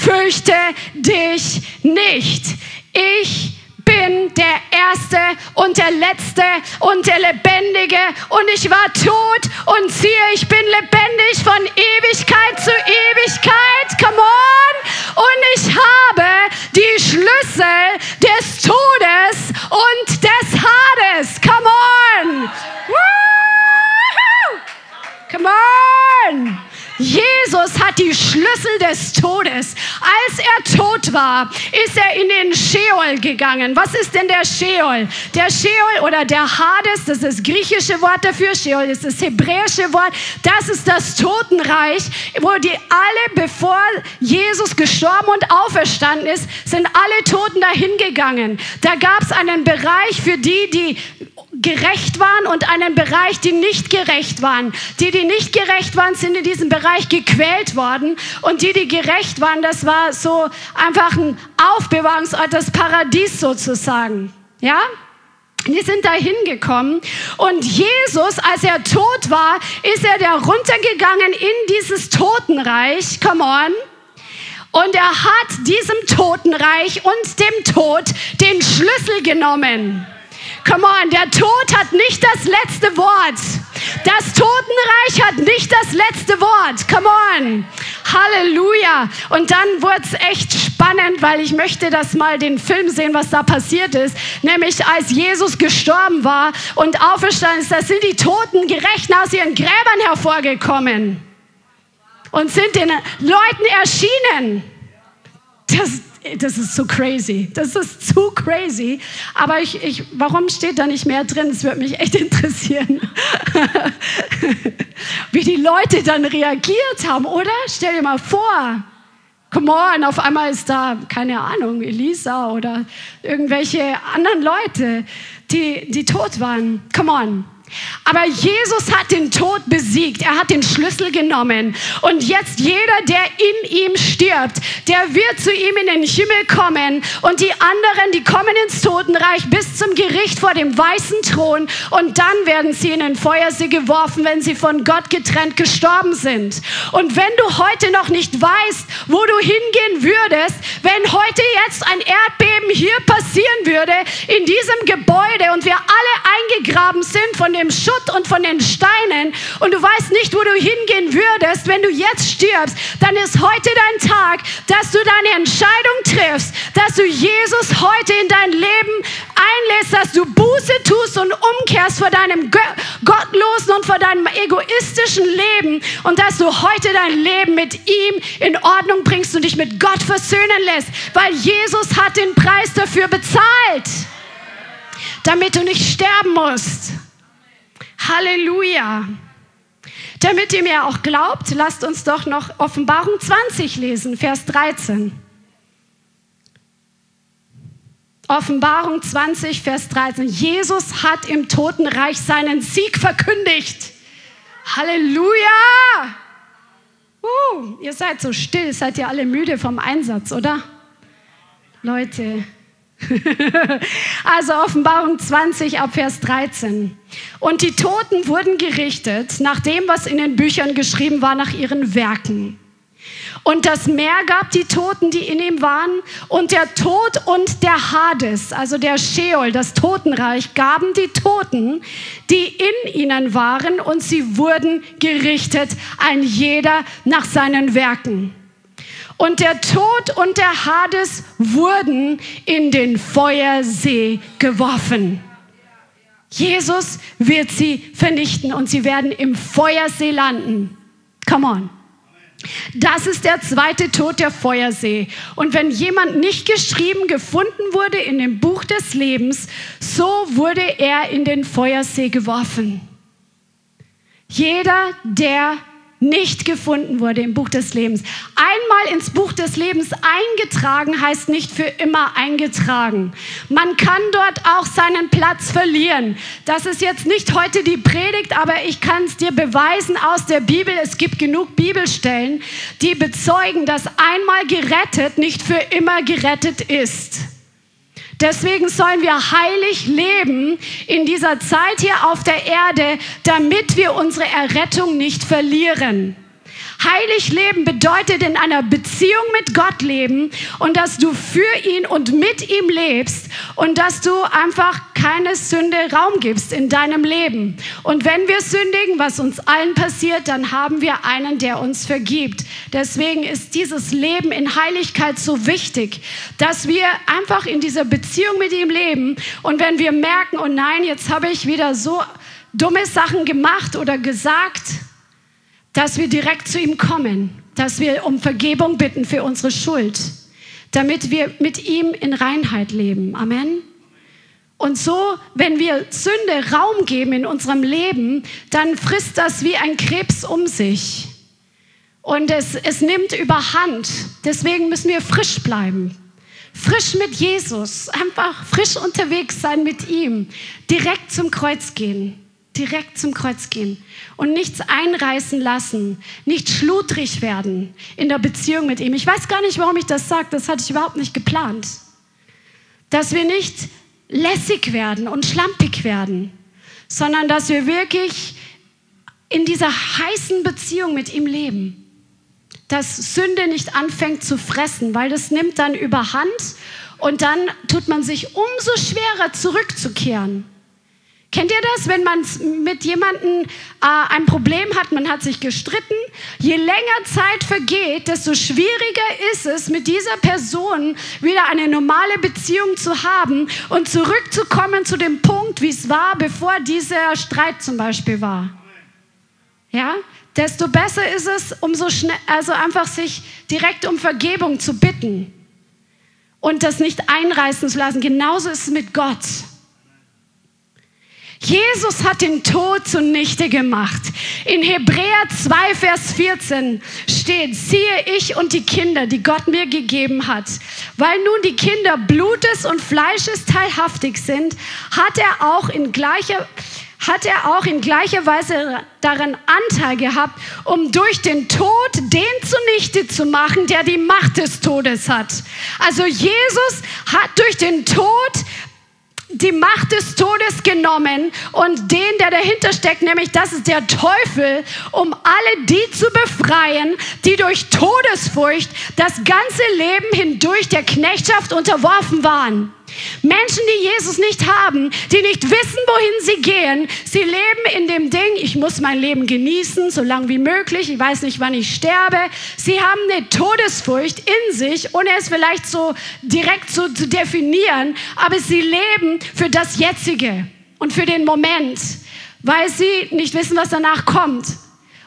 fürchte dich nicht. Ich bin der Erste und der Letzte und der Lebendige und ich war tot und siehe, ich bin lebendig von Ewigkeit zu Ewigkeit. Come on! Und ich habe die Schlüssel des Todes und des Hades. Come on! Woo! Come on! Jesus hat die Schlüssel des Todes. Als er tot war, ist er in den Sheol gegangen. Was ist denn der Sheol? Der Sheol oder der Hades, das ist das griechische Wort dafür. Sheol ist das hebräische Wort. Das ist das Totenreich, wo die alle, bevor Jesus gestorben und auferstanden ist, sind alle Toten dahin gegangen. Da gab es einen Bereich für die, die gerecht waren und einen Bereich, die nicht gerecht waren. Die, die nicht gerecht waren, sind in diesem Bereich gequält worden und die, die gerecht waren, das war so einfach ein Aufbewahrungsort, das Paradies sozusagen. Ja? Die sind da hingekommen und Jesus, als er tot war, ist er da runtergegangen in dieses Totenreich. Come on. Und er hat diesem Totenreich und dem Tod den Schlüssel genommen. Come on, der Tod hat nicht das letzte Wort. Das Totenreich hat nicht das letzte Wort. Come on. Halleluja. Und dann wurde es echt spannend, weil ich möchte das mal den Film sehen, was da passiert ist. Nämlich als Jesus gestorben war und auferstanden ist, da sind die Toten gerecht aus ihren Gräbern hervorgekommen und sind den Leuten erschienen. Das, das ist so crazy. Das ist zu crazy. Aber ich, ich, warum steht da nicht mehr drin? Das würde mich echt interessieren. Wie die Leute dann reagiert haben, oder? Stell dir mal vor. Come on, auf einmal ist da, keine Ahnung, Elisa oder irgendwelche anderen Leute, die, die tot waren. Come on. Aber Jesus hat den Tod besiegt. Er hat den Schlüssel genommen. Und jetzt jeder, der in ihm stirbt, der wird zu ihm in den Himmel kommen. Und die anderen, die kommen ins Totenreich bis zum Gericht vor dem weißen Thron. Und dann werden sie in den Feuersee geworfen, wenn sie von Gott getrennt gestorben sind. Und wenn du heute noch nicht weißt, wo du hingehen würdest, wenn heute jetzt ein Erdbeben hier passieren würde, in diesem Gebäude und wir alle eingegraben sind von dem Schutt und von den Steinen und du weißt nicht, wo du hingehen würdest, wenn du jetzt stirbst, dann ist heute dein Tag, dass du deine Entscheidung triffst, dass du Jesus heute in dein Leben einlässt, dass du Buße tust und umkehrst vor deinem gottlosen und vor deinem egoistischen Leben und dass du heute dein Leben mit ihm in Ordnung bringst und dich mit Gott versöhnen lässt, weil Jesus hat den Preis dafür bezahlt, damit du nicht sterben musst. Halleluja. Damit ihr mir auch glaubt, lasst uns doch noch Offenbarung 20 lesen, Vers 13. Offenbarung 20, Vers 13. Jesus hat im Totenreich seinen Sieg verkündigt. Halleluja! Uh, ihr seid so still, seid ihr alle müde vom Einsatz, oder? Leute. also Offenbarung 20 ab Vers 13. Und die Toten wurden gerichtet nach dem, was in den Büchern geschrieben war, nach ihren Werken. Und das Meer gab die Toten, die in ihm waren. Und der Tod und der Hades, also der Sheol, das Totenreich, gaben die Toten, die in ihnen waren. Und sie wurden gerichtet, ein jeder nach seinen Werken. Und der Tod und der Hades wurden in den Feuersee geworfen. Jesus wird sie vernichten und sie werden im Feuersee landen. Come on. Das ist der zweite Tod, der Feuersee. Und wenn jemand nicht geschrieben gefunden wurde in dem Buch des Lebens, so wurde er in den Feuersee geworfen. Jeder, der nicht gefunden wurde im Buch des Lebens. Einmal ins Buch des Lebens eingetragen heißt nicht für immer eingetragen. Man kann dort auch seinen Platz verlieren. Das ist jetzt nicht heute die Predigt, aber ich kann es dir beweisen aus der Bibel. Es gibt genug Bibelstellen, die bezeugen, dass einmal gerettet nicht für immer gerettet ist. Deswegen sollen wir heilig leben in dieser Zeit hier auf der Erde, damit wir unsere Errettung nicht verlieren. Heilig leben bedeutet in einer Beziehung mit Gott leben und dass du für ihn und mit ihm lebst und dass du einfach keine Sünde Raum gibst in deinem Leben. Und wenn wir sündigen, was uns allen passiert, dann haben wir einen, der uns vergibt. Deswegen ist dieses Leben in Heiligkeit so wichtig, dass wir einfach in dieser Beziehung mit ihm leben und wenn wir merken, oh nein, jetzt habe ich wieder so dumme Sachen gemacht oder gesagt, dass wir direkt zu ihm kommen, dass wir um Vergebung bitten für unsere Schuld, damit wir mit ihm in Reinheit leben. Amen. Und so, wenn wir Sünde Raum geben in unserem Leben, dann frisst das wie ein Krebs um sich. Und es, es nimmt überhand. Deswegen müssen wir frisch bleiben. Frisch mit Jesus. Einfach frisch unterwegs sein mit ihm. Direkt zum Kreuz gehen direkt zum Kreuz gehen und nichts einreißen lassen, nicht schludrig werden in der Beziehung mit ihm. Ich weiß gar nicht, warum ich das sage, das hatte ich überhaupt nicht geplant. Dass wir nicht lässig werden und schlampig werden, sondern dass wir wirklich in dieser heißen Beziehung mit ihm leben. Dass Sünde nicht anfängt zu fressen, weil das nimmt dann überhand und dann tut man sich umso schwerer zurückzukehren Kennt ihr das, wenn man mit jemandem äh, ein Problem hat, man hat sich gestritten? Je länger Zeit vergeht, desto schwieriger ist es, mit dieser Person wieder eine normale Beziehung zu haben und zurückzukommen zu dem Punkt, wie es war, bevor dieser Streit zum Beispiel war. Ja? Desto besser ist es, umso schnell, also einfach sich direkt um Vergebung zu bitten und das nicht einreißen zu lassen. Genauso ist es mit Gott. Jesus hat den Tod zunichte gemacht. In Hebräer 2, Vers 14 steht, siehe ich und die Kinder, die Gott mir gegeben hat. Weil nun die Kinder Blutes und Fleisches teilhaftig sind, hat er auch in gleicher hat er auch in gleicher Weise daran Anteil gehabt, um durch den Tod den zunichte zu machen, der die Macht des Todes hat. Also Jesus hat durch den Tod die Macht des Todes genommen und den, der dahinter steckt, nämlich das ist der Teufel, um alle die zu befreien, die durch Todesfurcht das ganze Leben hindurch der Knechtschaft unterworfen waren. Menschen, die Jesus nicht haben, die nicht wissen, wohin sie gehen, sie leben in dem Ding, ich muss mein Leben genießen, so lange wie möglich, ich weiß nicht, wann ich sterbe. Sie haben eine Todesfurcht in sich, ohne es vielleicht so direkt so zu definieren, aber sie leben für das Jetzige und für den Moment, weil sie nicht wissen, was danach kommt.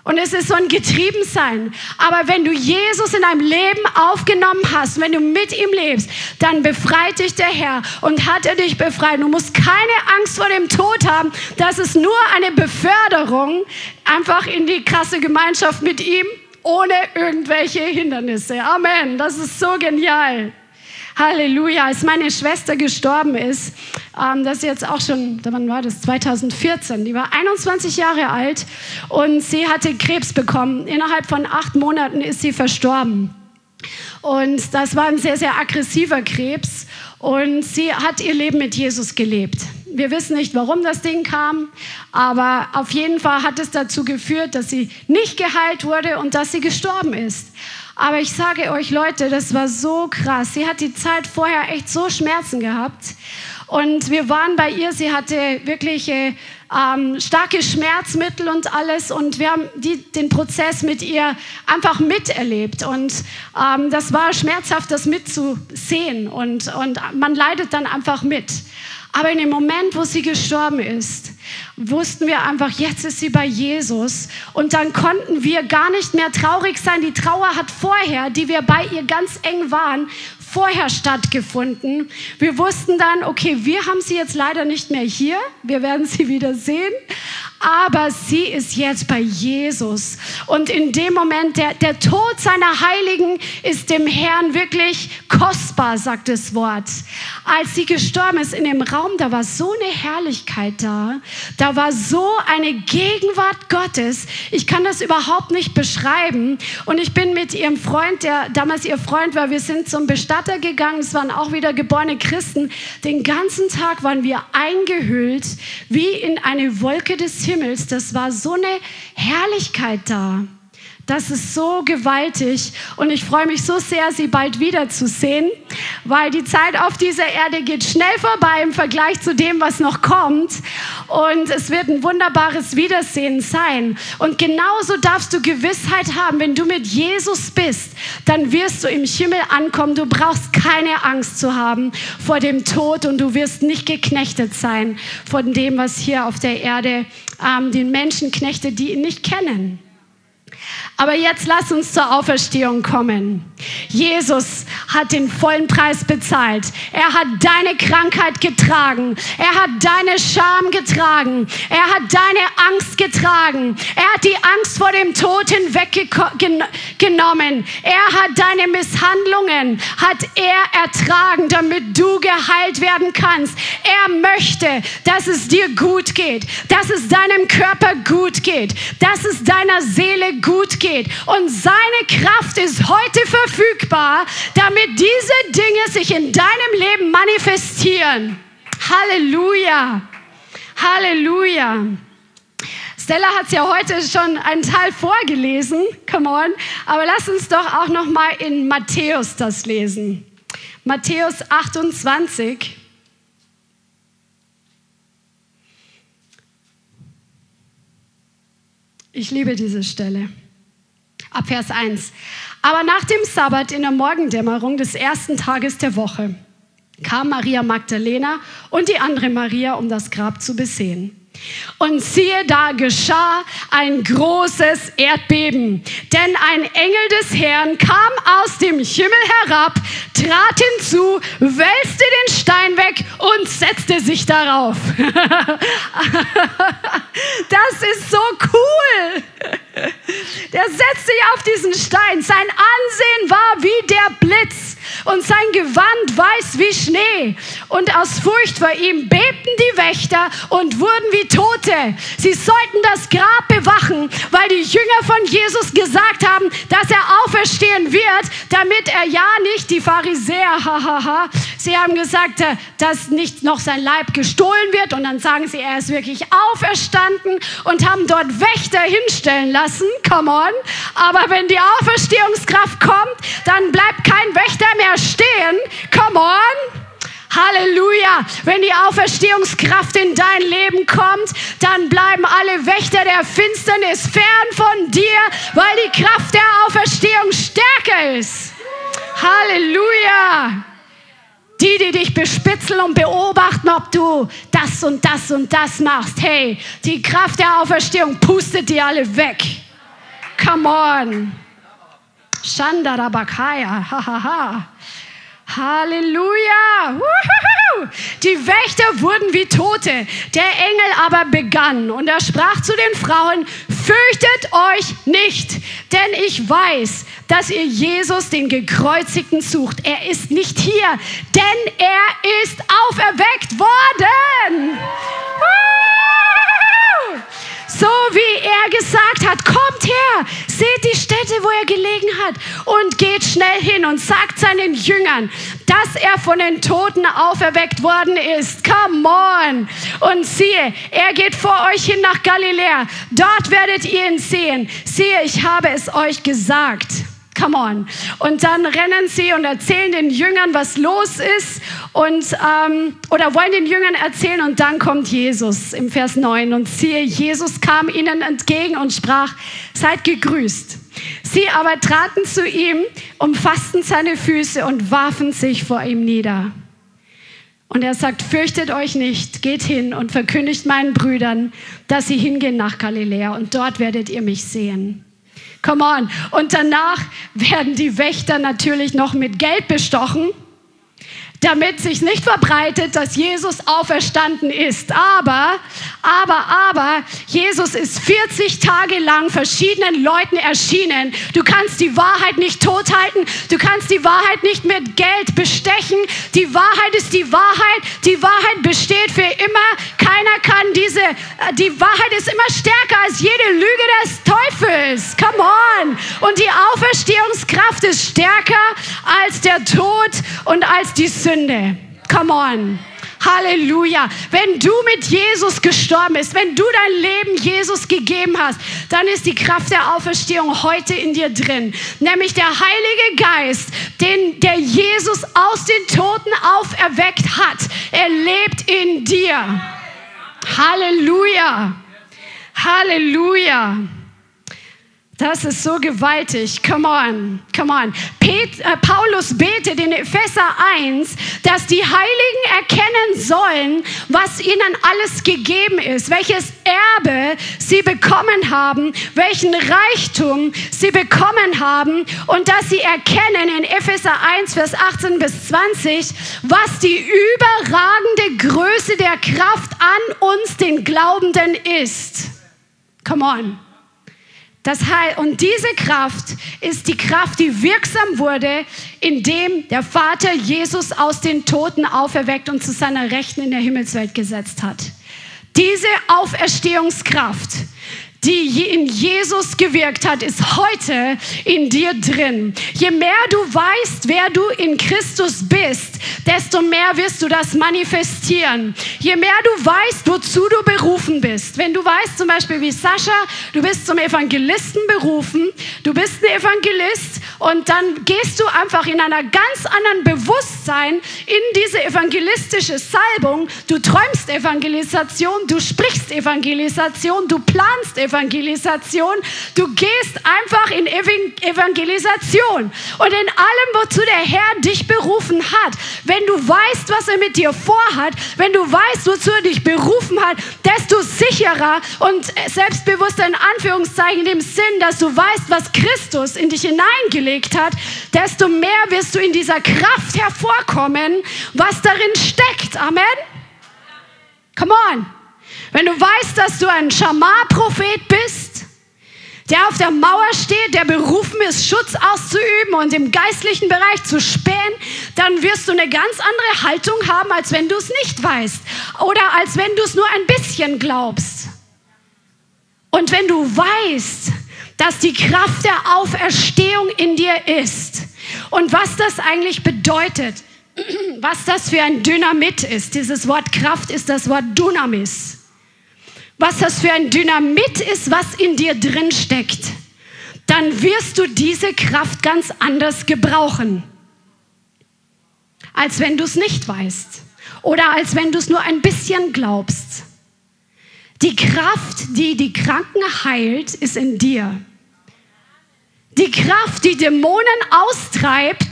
Und es ist so ein Getriebensein. Aber wenn du Jesus in deinem Leben aufgenommen hast, wenn du mit ihm lebst, dann befreit dich der Herr und hat er dich befreit. Du musst keine Angst vor dem Tod haben. Das ist nur eine Beförderung einfach in die krasse Gemeinschaft mit ihm, ohne irgendwelche Hindernisse. Amen. Das ist so genial. Halleluja. Als meine Schwester gestorben ist, ähm, das ist jetzt auch schon, wann war das? 2014. Die war 21 Jahre alt und sie hatte Krebs bekommen. Innerhalb von acht Monaten ist sie verstorben. Und das war ein sehr, sehr aggressiver Krebs. Und sie hat ihr Leben mit Jesus gelebt. Wir wissen nicht, warum das Ding kam, aber auf jeden Fall hat es dazu geführt, dass sie nicht geheilt wurde und dass sie gestorben ist. Aber ich sage euch Leute, das war so krass. Sie hat die Zeit vorher echt so Schmerzen gehabt. Und wir waren bei ihr, sie hatte wirklich äh, ähm, starke Schmerzmittel und alles. Und wir haben die, den Prozess mit ihr einfach miterlebt. Und ähm, das war schmerzhaft, das mitzusehen. Und, und man leidet dann einfach mit. Aber in dem Moment, wo sie gestorben ist, wussten wir einfach, jetzt ist sie bei Jesus. Und dann konnten wir gar nicht mehr traurig sein. Die Trauer hat vorher, die wir bei ihr ganz eng waren, vorher stattgefunden. Wir wussten dann, okay, wir haben sie jetzt leider nicht mehr hier. Wir werden sie wieder sehen aber sie ist jetzt bei Jesus. Und in dem Moment, der, der Tod seiner Heiligen ist dem Herrn wirklich kostbar, sagt das Wort. Als sie gestorben ist in dem Raum, da war so eine Herrlichkeit da, da war so eine Gegenwart Gottes. Ich kann das überhaupt nicht beschreiben. Und ich bin mit ihrem Freund, der damals ihr Freund war, wir sind zum Bestatter gegangen, es waren auch wieder geborene Christen. Den ganzen Tag waren wir eingehüllt wie in eine Wolke des Himmels, das war so eine Herrlichkeit da. Das ist so gewaltig und ich freue mich so sehr, Sie bald wiederzusehen, weil die Zeit auf dieser Erde geht schnell vorbei im Vergleich zu dem, was noch kommt und es wird ein wunderbares Wiedersehen sein. Und genauso darfst du Gewissheit haben, wenn du mit Jesus bist, dann wirst du im Himmel ankommen. Du brauchst keine Angst zu haben vor dem Tod und du wirst nicht geknechtet sein von dem, was hier auf der Erde ähm, den Menschen knechtet, die ihn nicht kennen. Aber jetzt lass uns zur Auferstehung kommen. Jesus hat den vollen Preis bezahlt. Er hat deine Krankheit getragen. Er hat deine Scham getragen. Er hat deine Angst getragen. Er hat die Angst vor dem Tod hinweggenommen. Er hat deine Misshandlungen, hat er ertragen, damit du geheilt werden kannst. Er möchte, dass es dir gut geht, dass es deinem Körper gut geht, dass es deiner Seele gut geht geht. Und seine Kraft ist heute verfügbar, damit diese Dinge sich in deinem Leben manifestieren. Halleluja. Halleluja. Stella hat es ja heute schon einen Teil vorgelesen, come on, aber lass uns doch auch noch mal in Matthäus das lesen. Matthäus 28. Ich liebe diese Stelle. Ab Vers 1. Aber nach dem Sabbat in der Morgendämmerung des ersten Tages der Woche kam Maria Magdalena und die andere Maria, um das Grab zu besehen. Und siehe, da geschah ein großes Erdbeben, denn ein Engel des Herrn kam aus dem Himmel herab, trat hinzu, wälzte den Stein weg und setzte sich darauf. das ist so cool. Der setzte sich auf diesen Stein. Sein Ansehen war wie der Blitz und sein Gewand weiß wie Schnee. Und aus Furcht vor ihm bebten die Wächter und wurden wie Tote. Sie sollten das Grab bewachen, weil die Jünger von Jesus gesagt haben, dass er auferstehen wird, damit er ja nicht die Pharisäer, hahaha, sie haben gesagt, äh, dass nicht noch sein Leib gestohlen wird und dann sagen sie, er ist wirklich auferstanden und haben dort Wächter hinstellen lassen, come on. Aber wenn die Auferstehungskraft kommt, dann bleibt kein Wächter mehr stehen, come on. Halleluja. Wenn die Auferstehungskraft in dein Leben kommt, dann bleiben alle Wächter der Finsternis fern von dir, weil die Kraft der Auferstehung stärker ist. Halleluja. Die, die dich bespitzeln und beobachten, ob du das und das und das machst. Hey, die Kraft der Auferstehung pustet die alle weg. Come on. Shandarabakaya. Hahaha. Halleluja! Woohoo! Die Wächter wurden wie Tote, der Engel aber begann und er sprach zu den Frauen, fürchtet euch nicht, denn ich weiß, dass ihr Jesus, den Gekreuzigten, sucht. Er ist nicht hier, denn er ist auferweckt worden. Woohoo! So wie er gesagt hat, kommt her, seht die Stätte, wo er gelegen hat und geht schnell hin und sagt seinen Jüngern, dass er von den Toten auferweckt worden ist. Come on. Und siehe, er geht vor euch hin nach Galiläa. Dort werdet ihr ihn sehen. Siehe, ich habe es euch gesagt. Come on. Und dann rennen sie und erzählen den Jüngern, was los ist und ähm, oder wollen den Jüngern erzählen und dann kommt Jesus im Vers 9 und siehe, Jesus kam ihnen entgegen und sprach, seid gegrüßt. Sie aber traten zu ihm, umfassten seine Füße und warfen sich vor ihm nieder. Und er sagt, fürchtet euch nicht, geht hin und verkündigt meinen Brüdern, dass sie hingehen nach Galiläa und dort werdet ihr mich sehen. Come on. Und danach werden die Wächter natürlich noch mit Geld bestochen damit sich nicht verbreitet, dass Jesus auferstanden ist. Aber, aber, aber, Jesus ist 40 Tage lang verschiedenen Leuten erschienen. Du kannst die Wahrheit nicht tothalten. Du kannst die Wahrheit nicht mit Geld bestechen. Die Wahrheit ist die Wahrheit. Die Wahrheit besteht für immer. Keiner kann diese, äh, die Wahrheit ist immer stärker als jede Lüge des Teufels. Come on. Und die Auferstehungskraft ist stärker als der Tod und als die Sünde. Sünde. Come on. Halleluja. Wenn du mit Jesus gestorben bist, wenn du dein Leben Jesus gegeben hast, dann ist die Kraft der Auferstehung heute in dir drin. Nämlich der Heilige Geist, den der Jesus aus den Toten auferweckt hat. Er lebt in dir. Halleluja. Halleluja. Das ist so gewaltig. Come on, come on. Pet, äh, Paulus betet in Epheser 1, dass die Heiligen erkennen sollen, was ihnen alles gegeben ist, welches Erbe sie bekommen haben, welchen Reichtum sie bekommen haben und dass sie erkennen in Epheser 1, Vers 18 bis 20, was die überragende Größe der Kraft an uns, den Glaubenden, ist. Come on. Das heißt, und diese Kraft ist die Kraft, die wirksam wurde, indem der Vater Jesus aus den Toten auferweckt und zu seiner Rechten in der Himmelswelt gesetzt hat. Diese Auferstehungskraft die in Jesus gewirkt hat, ist heute in dir drin. Je mehr du weißt, wer du in Christus bist, desto mehr wirst du das manifestieren. Je mehr du weißt, wozu du berufen bist. Wenn du weißt, zum Beispiel wie Sascha, du bist zum Evangelisten berufen, du bist ein Evangelist und dann gehst du einfach in einer ganz anderen Bewusstsein in diese evangelistische Salbung. Du träumst Evangelisation, du sprichst Evangelisation, du planst Evangelisation. Du gehst einfach in Evangelisation und in allem, wozu der Herr dich berufen hat. Wenn du weißt, was er mit dir vorhat, wenn du weißt, wozu er dich berufen hat, desto sicherer und selbstbewusster in Anführungszeichen in dem Sinn, dass du weißt, was Christus in dich hineingelegt hat, desto mehr wirst du in dieser Kraft hervorkommen, was darin steckt. Amen. Come on. Wenn du weißt, dass du ein Schamar-Prophet bist, der auf der Mauer steht, der berufen ist, Schutz auszuüben und im geistlichen Bereich zu spähen, dann wirst du eine ganz andere Haltung haben, als wenn du es nicht weißt oder als wenn du es nur ein bisschen glaubst. Und wenn du weißt, dass die Kraft der Auferstehung in dir ist und was das eigentlich bedeutet, was das für ein Dynamit ist. Dieses Wort Kraft ist das Wort Dynamis was das für ein Dynamit ist, was in dir drin steckt, dann wirst du diese Kraft ganz anders gebrauchen. als wenn du es nicht weißt oder als wenn du es nur ein bisschen glaubst. Die Kraft, die die Kranken heilt, ist in dir. Die Kraft, die Dämonen austreibt,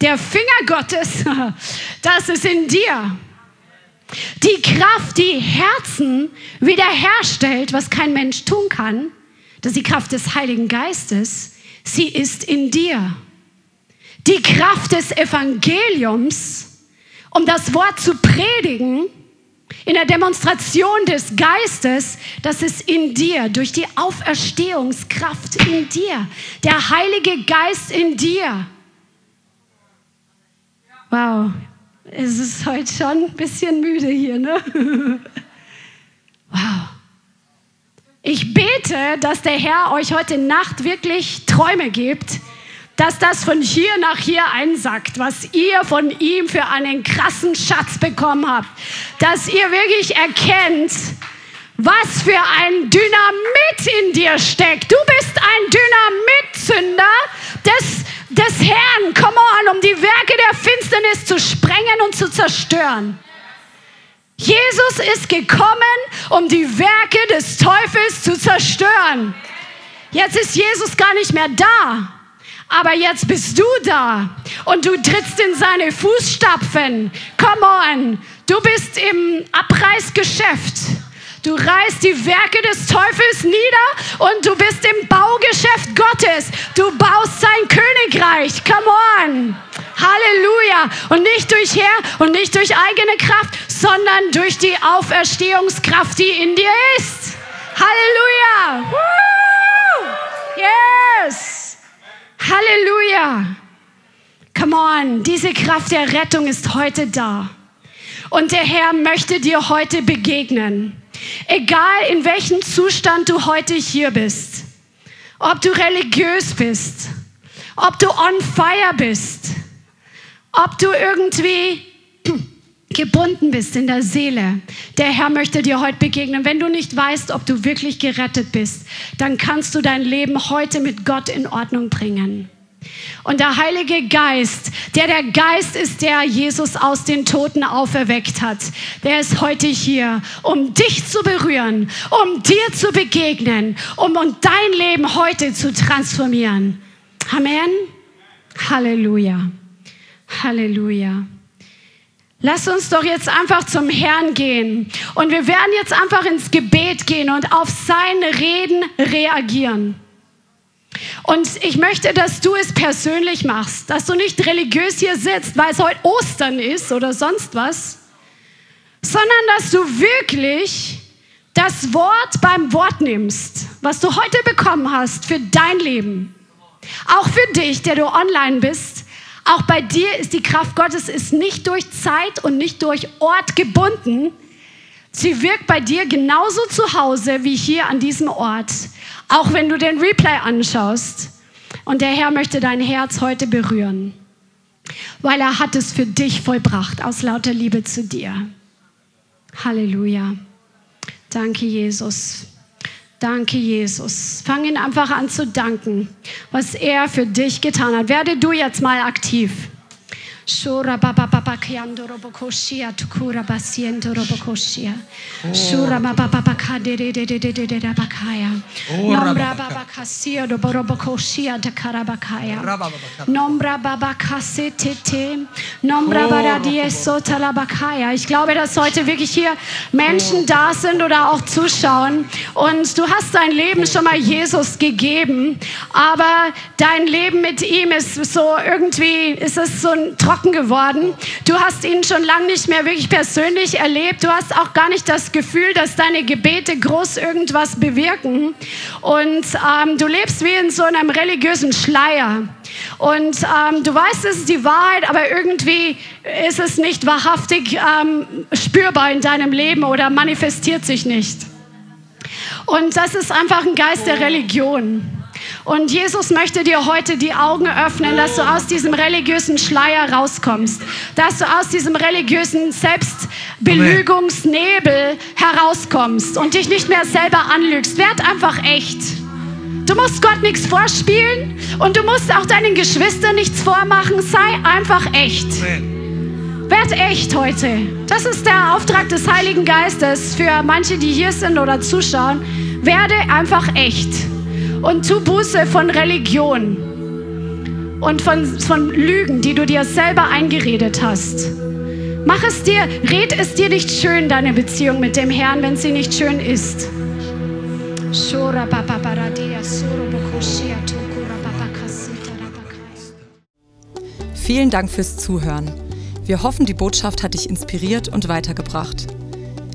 der Finger Gottes, das ist in dir. Die Kraft, die Herzen wiederherstellt, was kein Mensch tun kann, das ist die Kraft des Heiligen Geistes, sie ist in dir. Die Kraft des Evangeliums, um das Wort zu predigen, in der Demonstration des Geistes, das ist in dir, durch die Auferstehungskraft in dir, der Heilige Geist in dir. Wow, es ist heute schon ein bisschen müde hier, ne? Wow. Ich bete, dass der Herr euch heute Nacht wirklich Träume gibt, dass das von hier nach hier einsackt, was ihr von ihm für einen krassen Schatz bekommen habt. Dass ihr wirklich erkennt, was für ein Dynamit in dir steckt. Du bist ein Dynamitzünder des, des Herrn. Come on, um die Werke der Finsternis zu sprengen und zu zerstören. Jesus ist gekommen, um die Werke des Teufels zu zerstören. Jetzt ist Jesus gar nicht mehr da. Aber jetzt bist du da und du trittst in seine Fußstapfen. Come on, du bist im Abreißgeschäft. Du reißt die Werke des Teufels nieder und du bist im Baugeschäft Gottes. Du baust sein Königreich. Come on. Halleluja. Und nicht durch Herr und nicht durch eigene Kraft, sondern durch die Auferstehungskraft, die in dir ist. Halleluja. Woo! Yes. Halleluja. Come on, diese Kraft der Rettung ist heute da. Und der Herr möchte dir heute begegnen. Egal in welchem Zustand du heute hier bist. Ob du religiös bist, ob du on fire bist, ob du irgendwie gebunden bist in der Seele. Der Herr möchte dir heute begegnen. Wenn du nicht weißt, ob du wirklich gerettet bist, dann kannst du dein Leben heute mit Gott in Ordnung bringen. Und der Heilige Geist, der der Geist ist, der Jesus aus den Toten auferweckt hat, der ist heute hier, um dich zu berühren, um dir zu begegnen, um, dein Leben heute zu transformieren. Amen. Halleluja. Halleluja. Lass uns doch jetzt einfach zum Herrn gehen. Und wir werden jetzt einfach ins Gebet gehen und auf sein Reden reagieren. Und ich möchte, dass du es persönlich machst, dass du nicht religiös hier sitzt, weil es heute Ostern ist oder sonst was, sondern dass du wirklich das Wort beim Wort nimmst, was du heute bekommen hast für dein Leben. Auch für dich, der du online bist. Auch bei dir ist die Kraft Gottes ist nicht durch Zeit und nicht durch Ort gebunden. Sie wirkt bei dir genauso zu Hause wie hier an diesem Ort. Auch wenn du den Replay anschaust. Und der Herr möchte dein Herz heute berühren, weil er hat es für dich vollbracht aus lauter Liebe zu dir. Halleluja. Danke, Jesus. Danke, Jesus. Fang ihn einfach an zu danken, was er für dich getan hat. Werde du jetzt mal aktiv. Shura baba baba kiando robokoshia tukura basiento robokoshia. Shura baba baba kadere de de de de de de bakaya. Nombra baba kasio do robokoshia de karabakaya. Nombra baba kasete Nombra baba dieso talabakaya. Ich glaube, dass heute wirklich hier Menschen da sind oder auch zuschauen und du hast dein Leben schon mal Jesus gegeben, aber dein Leben mit ihm ist so irgendwie, ist es so ein Trocken trocken geworden. Du hast ihn schon lange nicht mehr wirklich persönlich erlebt. Du hast auch gar nicht das Gefühl, dass deine Gebete groß irgendwas bewirken. Und ähm, du lebst wie in so einem religiösen Schleier. Und ähm, du weißt, es ist die Wahrheit, aber irgendwie ist es nicht wahrhaftig ähm, spürbar in deinem Leben oder manifestiert sich nicht. Und das ist einfach ein Geist der Religion. Und Jesus möchte dir heute die Augen öffnen, dass du aus diesem religiösen Schleier rauskommst, dass du aus diesem religiösen Selbstbelügungsnebel herauskommst und dich nicht mehr selber anlügst. Werd einfach echt. Du musst Gott nichts vorspielen und du musst auch deinen Geschwistern nichts vormachen. Sei einfach echt. Werd echt heute. Das ist der Auftrag des Heiligen Geistes für manche, die hier sind oder zuschauen. Werde einfach echt und tu Buße von Religion und von, von Lügen, die du dir selber eingeredet hast. Mach es dir, red es dir nicht schön, deine Beziehung mit dem Herrn, wenn sie nicht schön ist. Vielen Dank fürs Zuhören. Wir hoffen, die Botschaft hat dich inspiriert und weitergebracht.